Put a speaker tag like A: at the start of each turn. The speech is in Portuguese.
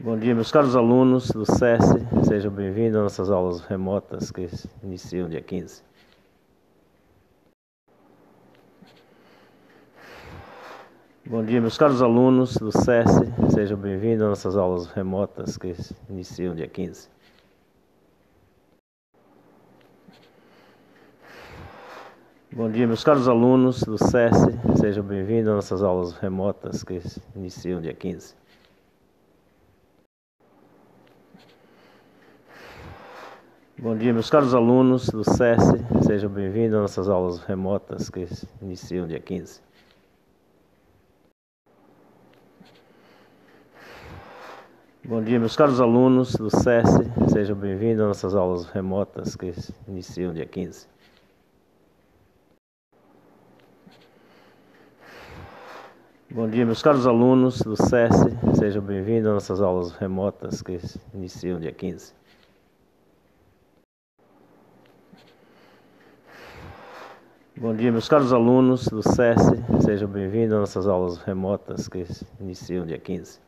A: Bom dia, meus caros alunos do SESI, sejam bem-vindos às nossas aulas remotas que iniciam dia 15. Bom dia, meus caros alunos do SESI, sejam bem-vindos às nossas aulas remotas que iniciam dia 15. Bom dia, meus caros alunos do SESI, sejam bem-vindos às nossas aulas remotas que iniciam dia 15. Bom dia, meus caros alunos do SESI, sejam bem-vindos às nossas aulas remotas que iniciam dia 15. Bom dia, meus caros alunos do SESI, sejam bem-vindos às nossas aulas remotas que iniciam dia 15. Bom dia, meus caros alunos do SESI, sejam bem-vindos às nossas aulas remotas que iniciam dia 15. Bom dia, meus caros alunos do SESI, sejam bem-vindos às nossas aulas remotas que iniciam dia 15.